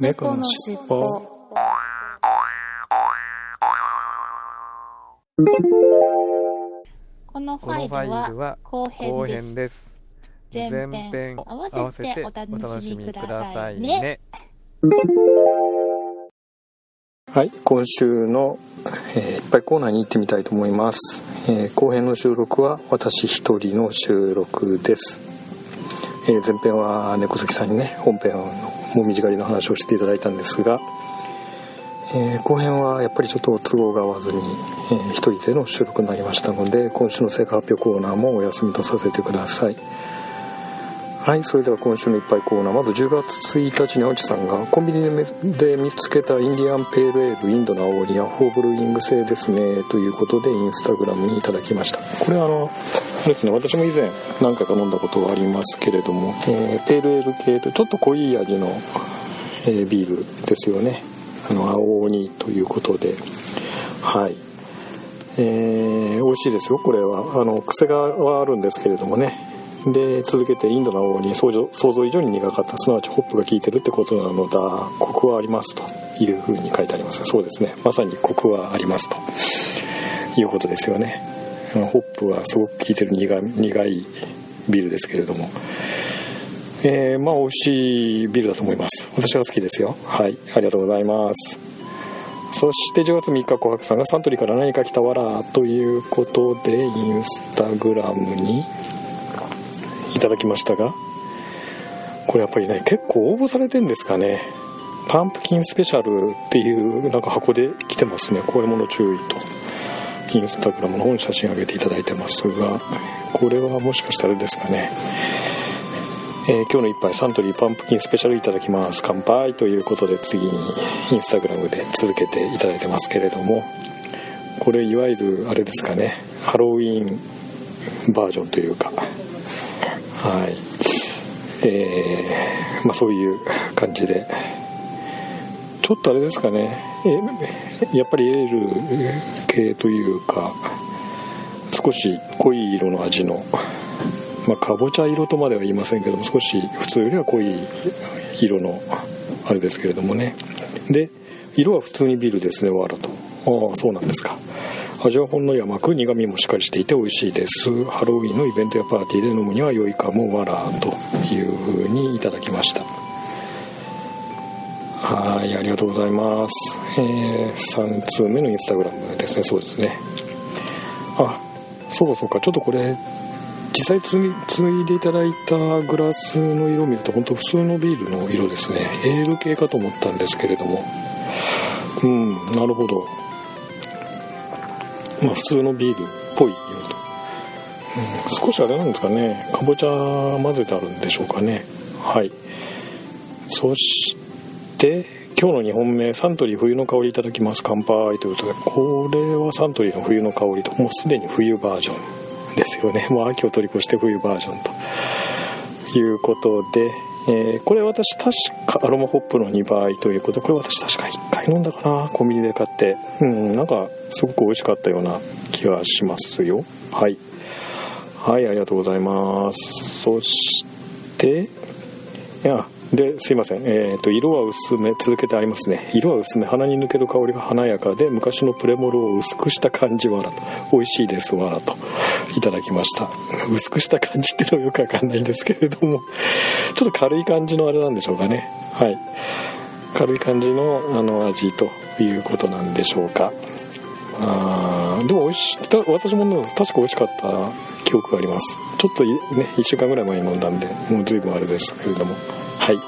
猫のしっぽこのファイルは後編です。前編前編合わせてお楽しみくださいねね。はい今週の、えーいっぱいコーナーに行ってみたいと思います、えー後編の収録は私一人の収録です、えー前編は猫好きさんにね本編のもみじ狩りの話をしていただいたんですが、えー後編はやっぱりちょっと都合が合わずに、えー一人での収録になりましたので今週の成果発表コーナーもお休みとさせてください。はいそれでは今週のいっぱいコーナーまず10月1日に青地さんがコンビニで見つけたインディアンペールエールインドの青鬼やホーブルーイング製ですねということでインスタグラムにいただきました。これはあのですね私も以前何回か飲んだことはありますけれども、えーペールエール系とちょっと濃い味の、えービールですよね。あの青鬼ということで。はい。えー美味しいですよこれは。あの癖がはあるんですけれどもね。で続けてインドの青に想像以上に苦かったすなわちホップが効いてるってことなのだ。コクはありますというふうに書いてあります。そうですね。まさにコクはありますと。いうことですよね。ホップはすごく効いてる苦いビールですけれども。えーまあ美味しいビールだと思います。私は好きですよ。はい。ありがとうございます。そして10月3日紅白さんがサントリーから何か来たわらということでインスタグラムにただきましたがこれやっぱりね結構応募されてんですかね。パンプキンスペシャルっていうなんか箱で来てますね。これもの注意と。インスタグラムの方に写真上げていただいてますがこれはもしかしたらですかね。えー今日の一杯サントリーパンプキンスペシャルいただきます。乾杯ということで次にインスタグラムで続けていただいてますけれども。これいわゆるあれですかね。ハロウィンバージョンというか。はい。えーまあそういう感じで。ちょっとあれですかね。えやっぱりエール系というか少し濃い色の味のまあ、かぼちゃ色とまでは言いませんけども少し普通よりは濃い色のあれですけれどもね。で色は普通にビールですねわらと。ああそうなんですか。味はほんのり甘く苦みもしっかりしていて美味しいです。ハロウィンのイベントやパーティーで飲むには良いかもわらという風にいただきました。はいありがとうございます、えー3通目のインスタグラムですね。そうですね。あそうかそうか。ちょっとこれ実際つついでいただいたグラスの色を見ると本当普通のビールの色ですね。エール系かと思ったんですけれども。うんなるほど。まあ普通のビールっぽい色と、うん、少しあれなんですかね。かぼちゃ混ぜてあるんでしょうかね。はい。そして今日の2本目サントリー冬の香りいただきます。乾杯ということで。これはサントリーの冬の香りともうすでに冬バージョンですよね。もう秋を通り越して冬バージョンと。いうことで、えーこれ私確かアロマホップの2倍ということこれ私確か1回飲んだかな？コンビニで買って。うんなんかすごく美味しかったような気がしますよ。はい。はいありがとうございます。そしていやですいません、えー、と色は薄め続けてありますね。色は薄め鼻に抜ける香りが華やかで昔のプレモルを薄くした感じわらと。美味しいですわらと。いただきました。薄くした感じっていうのはよくわかんないんですけれども。ちょっと軽い感じのあれなんでしょうかね。はい。軽い感じのあの味ということなんでしょうか。あーでも美味しい。た私も確か美味しかった記憶があります。ちょっとね1週間ぐらい前に飲んだんでもう随分あれでしたけれども。はい。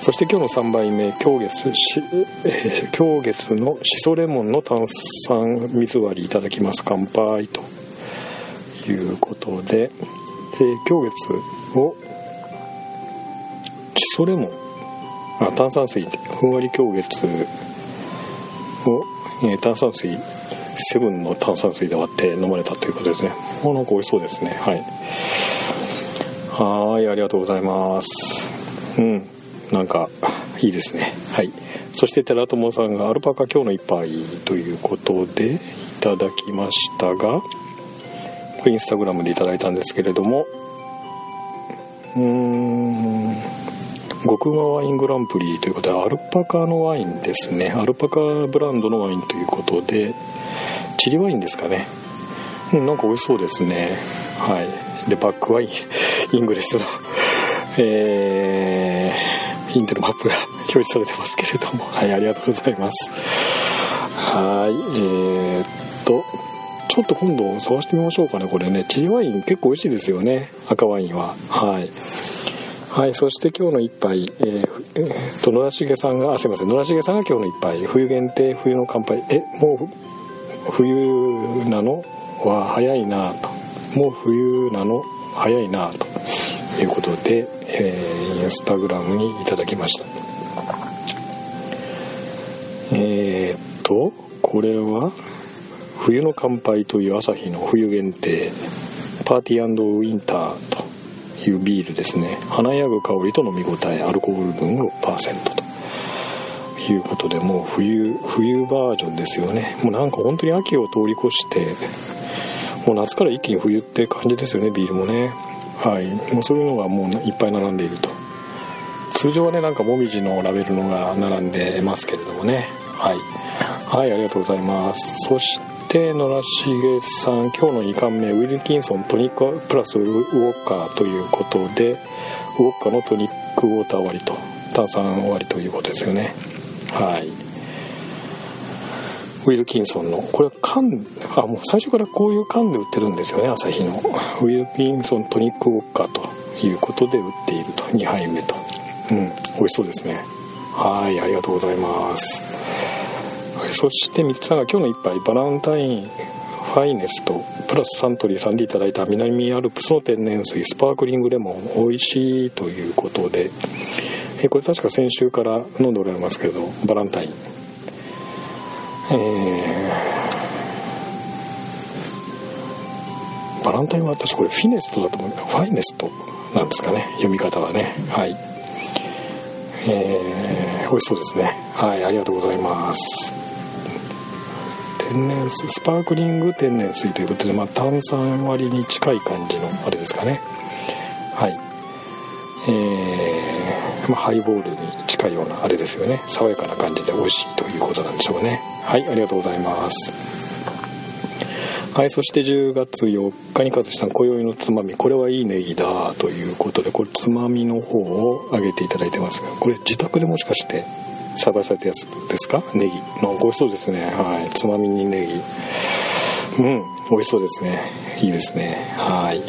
そして今日の3杯目今月し、え ー今月のしそレモンの炭酸水割りいただきます乾杯ということで、えー今月をしそレモンあ炭酸水。ふんわり今日月を、えー炭酸水セブンの炭酸水で割って飲まれたということですね。あなんか美味しそうですね。はい。はいありがとうございます。うん。なんかいいですね。はい。そして寺友さんがアルパカ今日の一杯ということでいただきましたがこれインスタグラムでいただいたんですけれどもうーん。極うまワイングランプリということでアルパカのワインですね。アルパカブランドのワインということでチリワインですかね。うんなんか美味しそうですね。はい。でバックは Ingress の えー、 Intel Map が表示されてますけれども。はいありがとうございます。はいえー、っとちょっと今度探してみましょうかねこれね。チリワイン結構美味しいですよね赤ワインは。はい。はい、そして今日の一杯、えー、と野良重さんがあすいません野良重さんが今日の一杯冬限定冬の乾杯。えもう冬なのは早いなと。もう冬なの早いなと。いうことで、えー、インスタグラムにいただきました。えー、っとこれは冬の乾杯という朝日の冬限定パーティーウィンターいうビールですね。華やぐ香りと飲み応えアルコール分6%と。いうことでもう冬冬バージョンですよね。もうなんか本当に秋を通り越してもう夏から一気に冬って感じですよねビールもね。はい。もうそういうのがもういっぱい並んでいると。通常はねなんかもみじのラベルのが並んでますけれどもね。はい。はいありがとうございます。そしてて野良重さん今日の2巻目ウィルキンソントニックプラスウォッカーということでウォッカのトニックウォーター割りと炭酸割りということですよね。はい。ウィルキンソンのこれは缶あもう最初からこういう缶で売ってるんですよね朝日の。ウィルキンソントニックウォッカーということで売っていると2杯目と。うん美味しそうですね。はいありがとうございます。そして3つが今日の一杯バランタインファイネストプラスサントリーさんでいただいた南アルプスの天然水スパークリングレモン美味しいということでえこれ確か先週から飲んでおられますけどバランタインえー、バランタインは私これフィネストだと思う。ファイネストなんですかね。読み方はね。はい。えー、美味しそうですね。はいありがとうございます。天然水スパークリング天然水ということで、まあ、炭酸割に近い感じのあれですかね。はい。えー、まあ、ハイボールに近いようなあれですよね。爽やかな感じで美味しいということなんでしょうね。はいありがとうございます。はいそして10月4日に加藤さん今宵のつまみこれはいいネギだということでこれつまみの方をあげていただいてますがこれ自宅でもしかして栽培されたやつですか？ネギ。なんか美味しそうですね。はい。つまみにネギ。うん。美味しそうですね。いいですね。はい。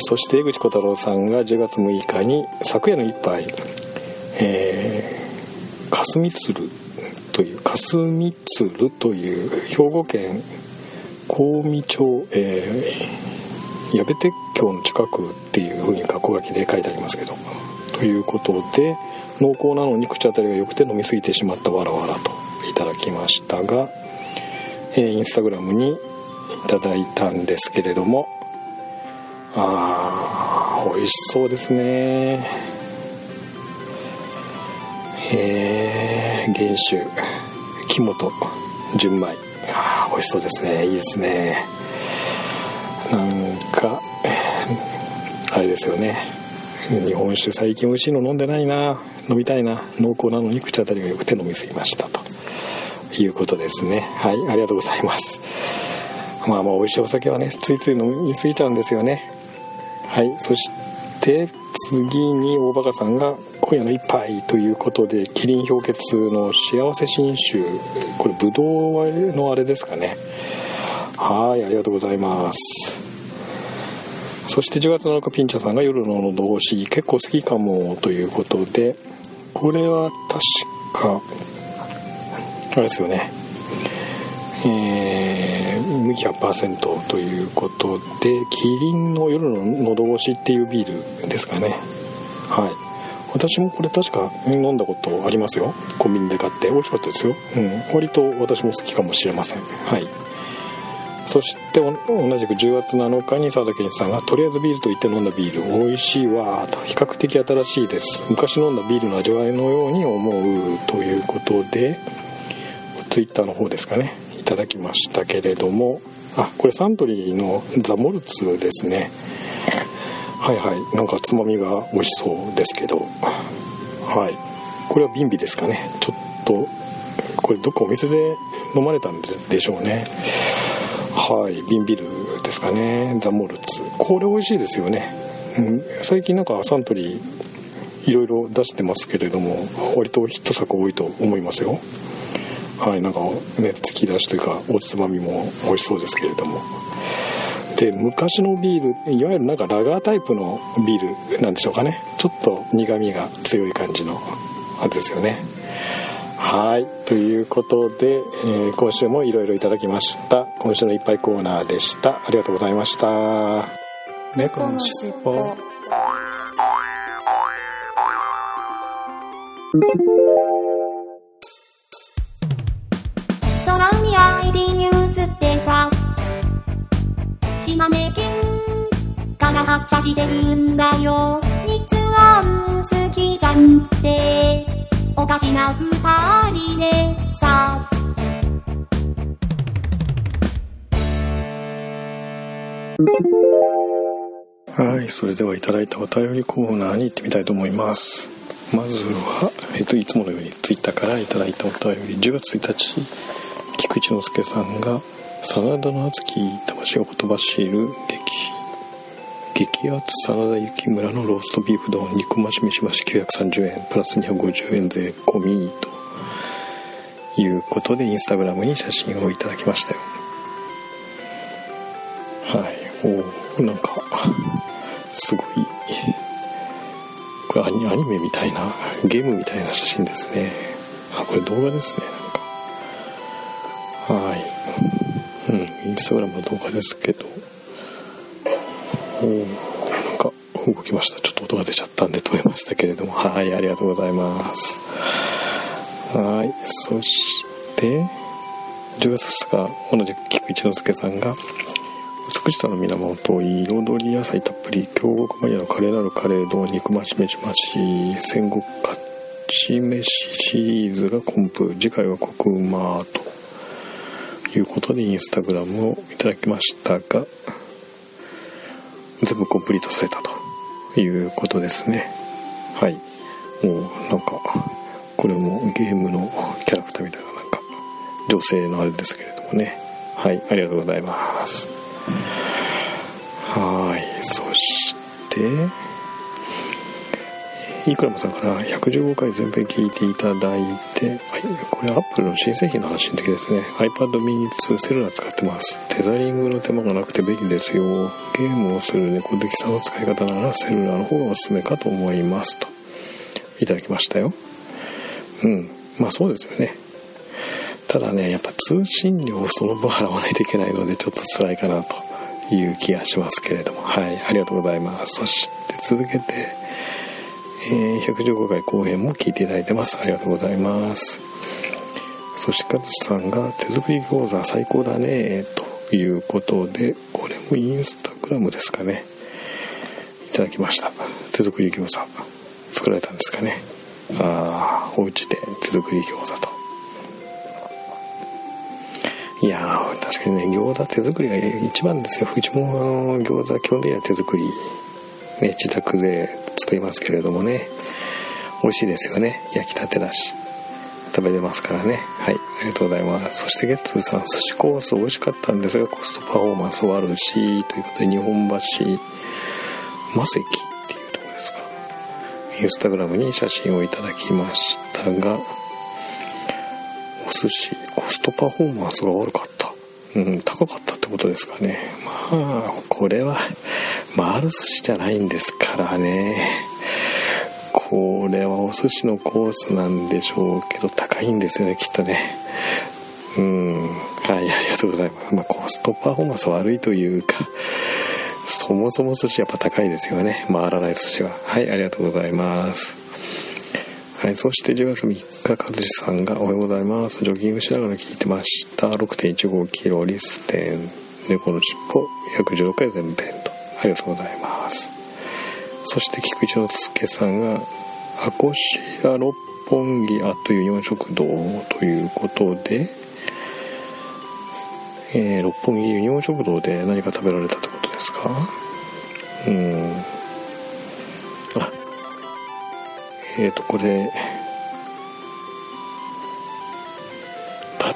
そして江口小太郎さんが10月6日に昨夜の一杯。えー、霞鶴という霞鶴という兵庫県香美町、えー、矢部鉄橋の近くっていう風に過去書きで書いてありますけど。ということで濃厚なのに口当たりが良くて飲み過ぎてしまったわらわらといただきましたが、えー、インスタグラムにいただいたんですけれどもあー美味しそうですね。え、原酒木本純米。あー美味しそうですね。いいですね。なんかあれですよね。日本酒最近美味しいの飲んでないな。飲みたいな。濃厚なのに口当たりが良くて飲み過ぎましたと。いうことですね。はい。ありがとうございます。まあまあ美味しいお酒はねついつい飲み過ぎちゃうんですよね。はい。そして次に大バカさんが今夜の一杯ということでキリン氷結の幸せ新酒。これぶどうのあれですかね。はい。ありがとうございます。そして10月7日ピンチャさんが夜の喉越し結構好きかもということでこれは確かあれですよね。えー、麦100%ということでキリンの夜の喉越しっていうビールですかね。はい。私もこれ確か飲んだことありますよ。コンビニで買って。美味しかったですよ。うん。割と私も好きかもしれません。はい。そして同じく10月7日に佐田健さんがとりあえずビールと言って飲んだビール美味しいわと。比較的新しいです。昔飲んだビールの味わいのように思うということでツイッターの方ですかね。いただきましたけれども。あこれサントリーのザ・モルツですね。はいはい。なんかつまみが美味しそうですけど。はい。これはビンビですかね。ちょっとこれどっかお店で飲まれたんでしょうね。はい瓶ビールですかね。ザ・モルツ。これ美味しいですよね、うん、最近なんかサントリーいろいろ出してますけれども割とヒット作多いと思いますよ。はいなんかね突き出しというかおつまみも美味しそうですけれども。で昔のビールいわゆるなんかラガータイプのビールなんでしょうかね。ちょっと苦みが強い感じのあれですよね。はい。ということで、えー、今週もいろいろいただきました。今週のいっぱいコーナーでした。ありがとうございました。猫のしっぽ。空海 ID ニュースってさ。島根県から発車してるんだよ。日安好きじゃんって、かしな二人でさ。はい、それではいただいたお便りコーナーに行ってみたいと思います。まずは、えっと、いつものように Twitter からいただいたお便り、10月1日、菊池之助さんが、真田の熱き魂をほとばしる激アツ真田幸村のローストビーフ丼肉増し飯増し930円プラス250円税込みということでインスタグラムに写真をいただきましたよ。はい。おおなんかすごい。これアニアニメみたいなゲームみたいな写真ですね。あこれ動画ですねなんか。はい。うんインスタグラムの動画ですけど。か動きました。ちょっと音が出ちゃったんで止めましたけれども。はいありがとうございます。はいそして10月2日同じく菊一之輔さんが美しさの源彩り野菜たっぷり京極マニアのカレーなるカレー丼肉増し飯増し戦国勝ち飯シリーズがコンプ。次回はコクうまということでインスタグラムをいただきましたが全部コンプリートされたということですね。はい。もうなんかこれもゲームのキャラクターみたいななんか女性のあれですけれどもね。はい。ありがとうございます。はい。そしてイクラムさんから115回全編聞いていただいて、はい、これはアップルの新製品の話の時ですね。iPad mini 2セルラー使ってます。テザリングの手間がなくて便利ですよ。ゲームをする猫好きさんの使い方ならセルラーの方がおすすめかと思います。といただきましたよ。うん。まあそうですよね。ただねやっぱ通信料をその分払わないといけないのでちょっと辛いかなという気がしますけれども。はい。ありがとうございます。そして続けてえー、115回後編も聞いていただいてます。ありがとうございます。そして、かずさんが手作り餃子最高だね、ということで、これもインスタグラムですかね。いただきました。手作り餃子。作られたんですかね。ああ、お家で手作り餃子と。いや、確かにね、餃子手作りが一番ですよ。うちも餃子基本的には手作り。ね、自宅で作りますけれどもね。美味しいですよね。焼きたてだし。食べれますからね。はい。ありがとうございます。そしてゲッツーさん。寿司コース美味しかったんですがコストパフォーマンスはあるしということで日本橋マセキっていうとこですか。インスタグラムに写真をいただきましたがお寿司コストパフォーマンスが悪かった。うん高かったってことですかね。まあこれは丸寿司じゃないんですからね。これはお寿司のコースなんでしょうけど高いんですよねきっとね。うん。はいありがとうございます、まあ、コストパフォーマンス悪いというかそもそも寿司やっぱ高いですよね。回らない寿司は。はいありがとうございます。はい、そして10月3日、和志さんがおはようございます。ジョギングしながら聞いてました。6.15キロリステン、猫の尻尾、116回全編。ありがとうございます。そして菊池之助さんが「アコシア六本木あという日本食堂」ということで、えー、六本木ユニオン食堂で何か食べられたってことですか？うん。あえーとこれ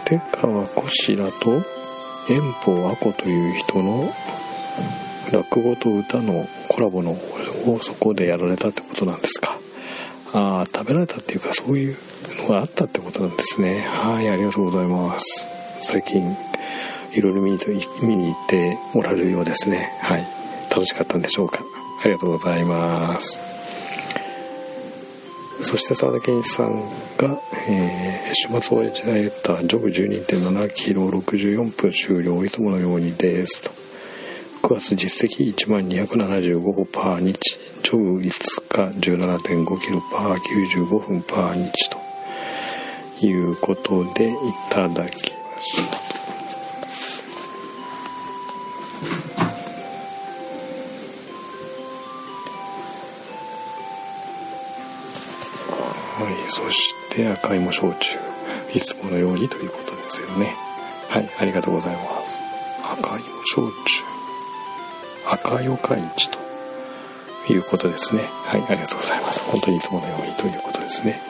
立川こしらと遠方あこという人の落語と歌のコラボのをそこでやられたってことなんですか。ああ食べられたっていうかそういうのがあったってことなんですね。はいありがとうございます。最近いろいろ見に見に行っておられるようですね。はい。楽しかったんでしょうか。ありがとうございます。そして沢田健一さんが、えー、週末を終えたジョグ12.7キロ64分終了。いつものようにです。と。9月実績1万275歩パー日ジョグ5日17.5キロパー95分パー日ということでいただきましたはいそして赤いも焼酎いつものようにということですよね。はいありがとうございます。赤いも焼酎。赤よか市ということですね。はいありがとうございます。本当にいつものようにということですね。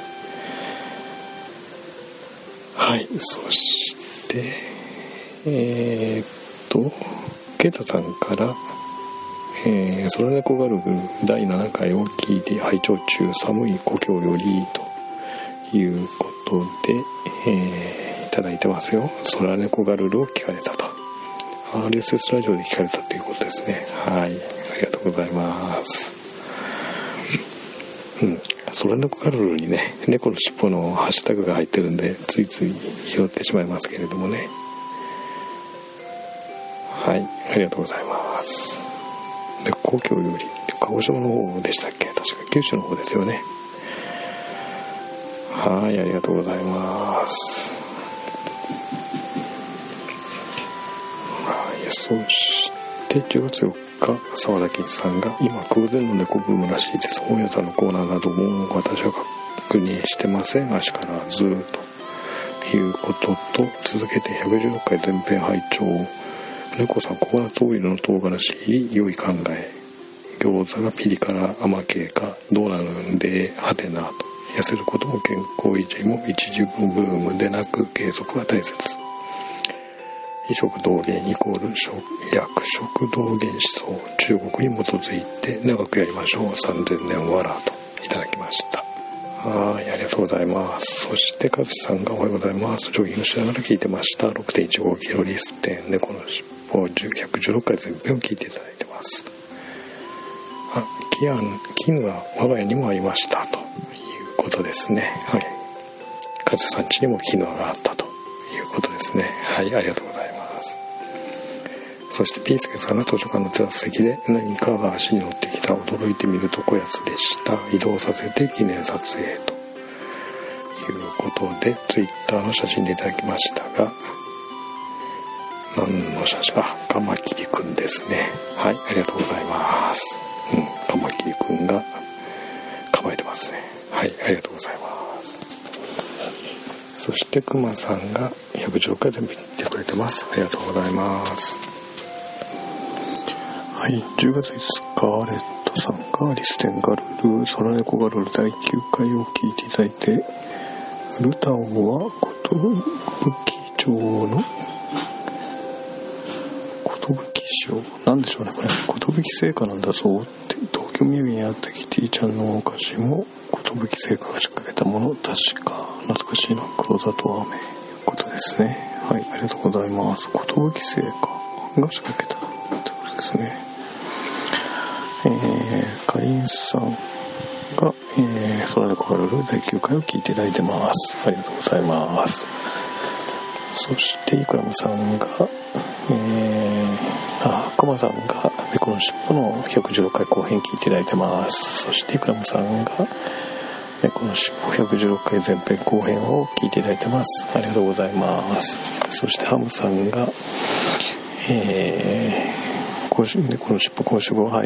はいそしてえー、っとケイタさんからえー、空猫ガルル第7回を聞いて拝聴中寒い故郷よりということで、えー、いただいてますよ。空猫ガルルを聞かれたと。RSS ラジオで聞かれたということですね。はい。ありがとうございます。うん。空猫ガルルにね猫の尻尾のハッシュタグが入ってるんでついつい拾ってしまいますけれどもね。はい。ありがとうございます。で故郷より鹿児島の方でしたっけ？確か九州の方ですよね。はい。ありがとうございますはいそして10月4日沢田健さんが今空前の猫ブームらしいです。本屋さんのコーナーなども私は確認してません。足からずっということと続けて116回前編拝聴猫さんココナッツオイルの唐辛子良い考え。餃子がピリ辛甘系かどうなるんではてなと。痩せることも健康維持も一時ブームでなく継続は大切。異食同源イコール薬食同源思想中国に基づいて長くやりましょう。3000年わらといただきました。はいありがとうございます。そしてカズさんがおはようございます。ジョギングしながら聞いてました。6.15キロリステン猫の尻尾116回全編を聞いていただいてます。あキアンキムは我が家にもありました。ということですね。はい。カズさん家にもキヌアがあったということですね。はいありがとうございます。そしてピースケさんが図書館のテラス席で何かが足に乗ってきた驚いてみるとこやつでした。移動させて記念撮影ということで Twitter の写真でいただきましたが何の写真あカマキリくんですね。はいありがとうございます。うんカマキリくんが構えてますね。はいありがとうございます。そしてクマさんが110回全部言ってくれてます。ありがとうございます。はい。10月5日レッドさんがリステンガルル空猫ガルル第9回を聞いていただいてルタオは寿町の寿賞なんでしょうねこれ。寿製菓なんだぞって東京土産にあったキティちゃんのお菓子も寿製菓が仕掛けたもの確か懐かしいな黒砂糖飴いうことですね。はい。ありがとうございます。寿製菓が仕掛けたってことですね。えー、かりんさんが、えー、空のコガルル第9回を聞いていただいてます。ありがとうございます。そしてイクラムさんがえー、あコマさんが猫の尻尾の116回後編聞いていただいてます。そしてイクラムさんが猫の尻尾116回前編後編を聞いていただいてます。ありがとうございます。そしてハムさんがえー、今週猫の尻尾今週号は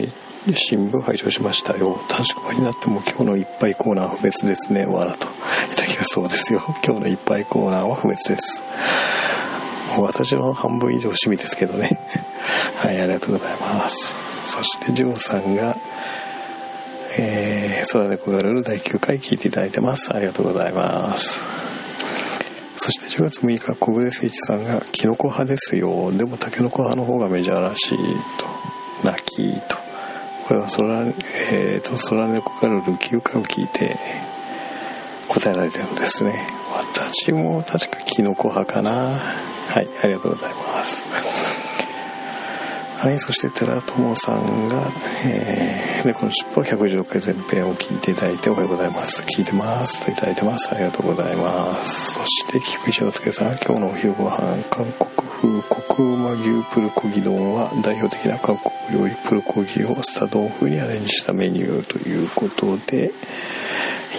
い新聞拝聴しましたよ。短縮版になっても今日のいっぱいコーナー不滅ですね。わらといただきまそうですよ。今日のいっぱいコーナーは不滅です。私の半分以上趣味ですけどね。はいありがとうございます。そしてジョーさんがえー、空猫がルール第9回聞いていただいてます。ありがとうございます。そして10月6日小暮誠一さんが「キノコ派ですよ。でもタケノコ派の方がメジャーらしい」と「泣き」と。これは空,、えーと、空猫がルール9回を聞いて答えられてるんですね私も確かキノコ派かなはいありがとうございますはい、そして寺友さんが、えー、猫の尻尾116回前編を聞いていただいておはようございます。聞いてますといただいてます。ありがとうございます。そして、菊石之助さん今日のお昼ご飯、韓国風コクうま牛プルコギ丼は代表的な韓国料理プルコギをスタ丼風にアレンジしたメニューということで、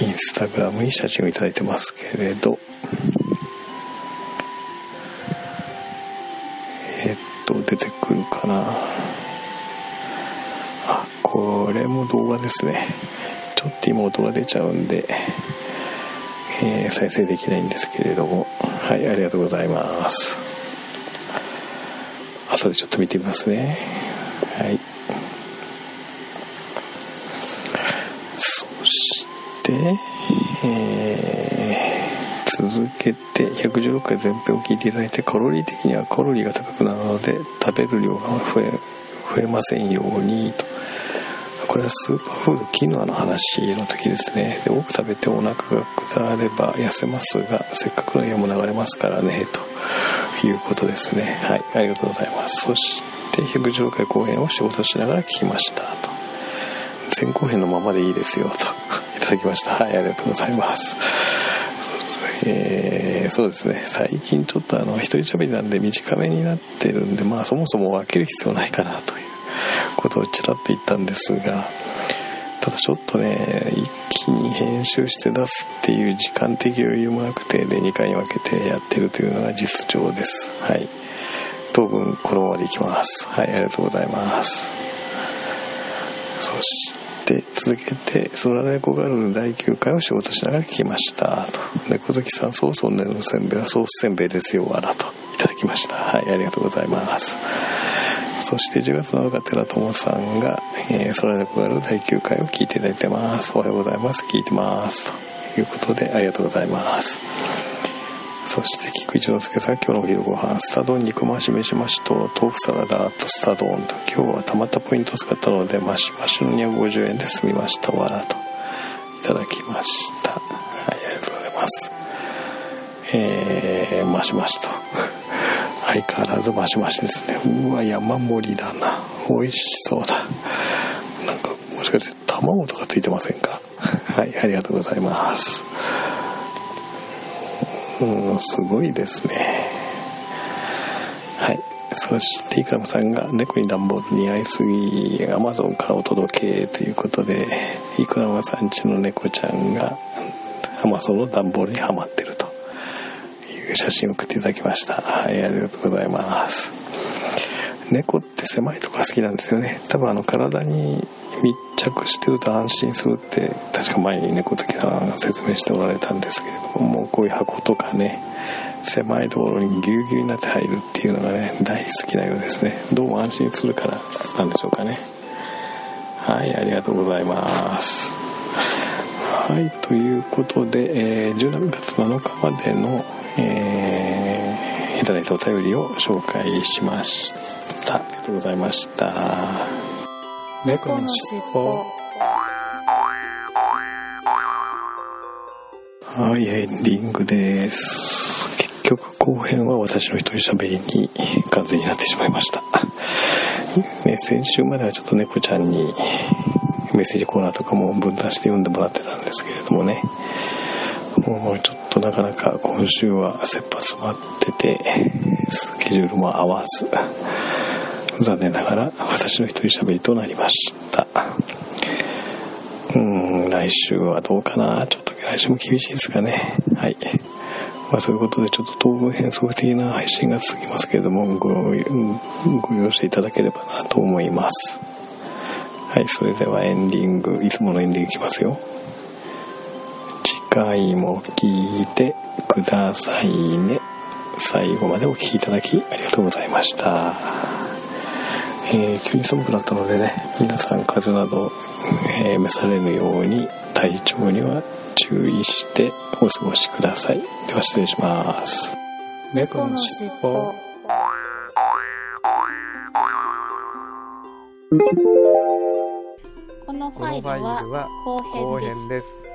インスタグラムに写真をいただいてますけれど。えっと、出てくるかな。あこれも動画ですね。ちょっと今音が出ちゃうんで、えー、再生できないんですけれども。はいありがとうございます。後でちょっと見てみますね。はい。そしてえー続けて116回前編を聞いていただいてカロリー的にはカロリーが高くなるので食べる量が増え増えませんようにと。これはスーパーフードキヌアの話の時ですね。で多く食べてお腹が下れば痩せますがせっかくの家も流れますからねと。いうことですね。はい。ありがとうございます。そして116回後編を仕事しながら聞きました。と。前後編のままでいいですよ。と。いただきました。はい。ありがとうございます。えー、そうですね。最近ちょっとあの一人喋りなんで短めになってるんでまあそもそも分ける必要ないかなということをちらっと言ったんですがただちょっとね気に編集して出すっていう時間的余裕もなくてで2回に分けてやってるというのが実情です。はい。当分このままでいきます。はいありがとうございます。そして続けて「空猫ガール」の第9回を仕事しながら聞きました。と「猫好きさんソースおねのせんべいはソースせんべいですよわら」と。いただきました。はいありがとうございます。そして10月7日寺友さんが「えー、空猫ガール」第9回を聞いていただいてます。おはようございます。聞いてます。ということでありがとうございます。そして菊一之輔さん今日のお昼ご飯スタ丼肉増し飯増しと豆腐サラダとスタ丼と。今日はたまったポイントを使ったのでマシマシの250円で済みました。わらと。いただきました。はいありがとうございます。えー、マシマシと。相変わらずマシマシですね。うわ山盛りだな。美味しそうだ。なんかもしかして卵とかついてませんか？はいありがとうございます。うんすごいですね。はい。そしてイクラムさんが猫に段ボール似合いすぎアマゾンからお届けということでイクラムさんちの猫ちゃんがアマゾンの段ボールにはまって写真を送っていただきました。はいありがとうございます。猫って狭いとこが好きなんですよね。多分あの体に密着してると安心するって確か前に猫好きさんが説明しておられたんですけれどももうこういう箱とかね狭いところにぎゅうぎゅうになって入るっていうのがね大好きなようですね。どうも安心するからなんでしょうかね。はいありがとうございます。はいということで、えー、17月7日までの、えー、いただいたお便りを紹介しました。ありがとうございました。猫のしっぽはいエンディングです。結局後編は私の一人喋りに完全になってしまいました、ね、先週まではちょっと猫ちゃんにメッセージコーナーとかも分担して読んでもらってたんですけれどもね。もうちょっとなかなか今週は切羽詰まっててスケジュールも合わず残念ながら私の一人喋りとなりました。うん来週はどうかな。ちょっと来週も厳しいですかね。はい。まあそういうことでちょっと当分変則的な配信が続きますけれどもごご容赦いただければなと思います。はいそれではエンディングいつものエンディングいきますよ。回も聞いてくださいね。最後までお聴きいただきありがとうございました。えー急に寒くなったのでね皆さん風邪など、えー召されぬように体調には注意してお過ごしください。では失礼します。猫のしっぽ。このファイルは後編です。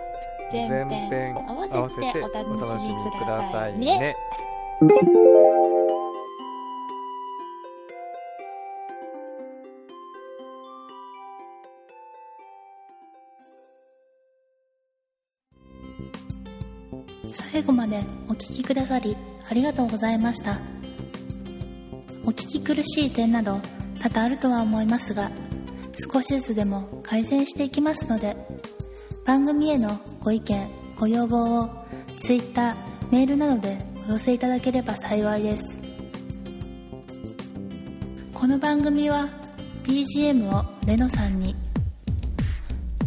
前編合わせてお楽しみくださいね。最後までお聞きくださりありがとうございましたお聞き苦しい点など多々あるとは思いますが少しずつでも改善していきますので番組へのご意見ご要望を Twitter メールなどでお寄せいただければ幸いです。この番組は BGM をレノさんに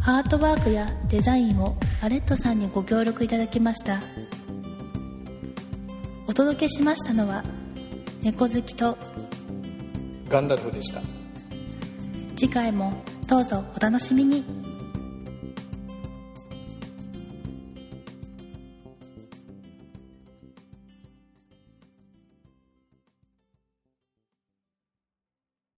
アートワークやデザインをアレットさんにご協力いただきました。お届けしましたのは猫好きとガンダルフでした。次回もどうぞお楽しみに